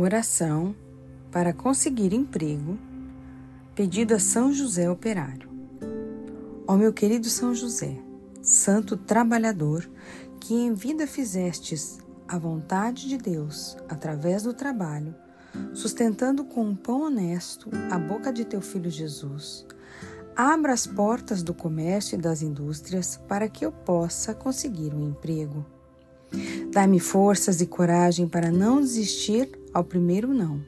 Oração para conseguir emprego, pedido a São José Operário. Ó meu querido São José, santo trabalhador, que em vida fizestes a vontade de Deus através do trabalho, sustentando com um pão honesto a boca de teu filho Jesus, abra as portas do comércio e das indústrias para que eu possa conseguir um emprego. Dá-me forças e coragem para não desistir ao primeiro não,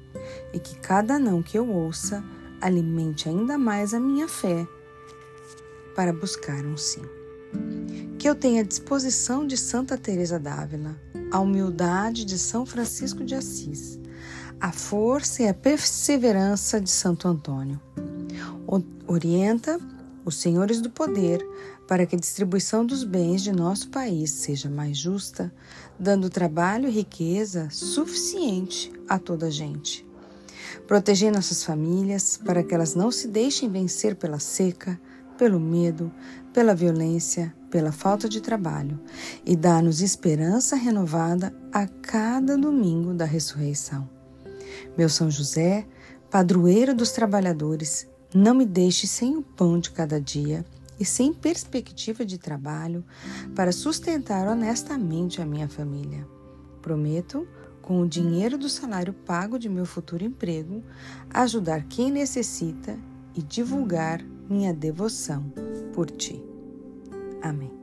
e que cada não que eu ouça alimente ainda mais a minha fé para buscar um sim. Que eu tenha a disposição de Santa Teresa d'Ávila, a humildade de São Francisco de Assis, a força e a perseverança de Santo Antônio. Orienta os senhores do poder para que a distribuição dos bens de nosso país seja mais justa, dando trabalho e riqueza suficiente a toda a gente. Proteger nossas famílias para que elas não se deixem vencer pela seca, pelo medo, pela violência, pela falta de trabalho e dá-nos esperança renovada a cada domingo da ressurreição. Meu São José, padroeiro dos trabalhadores, não me deixe sem o pão de cada dia e sem perspectiva de trabalho para sustentar honestamente a minha família. Prometo, com o dinheiro do salário pago de meu futuro emprego, ajudar quem necessita e divulgar minha devoção por ti. Amém.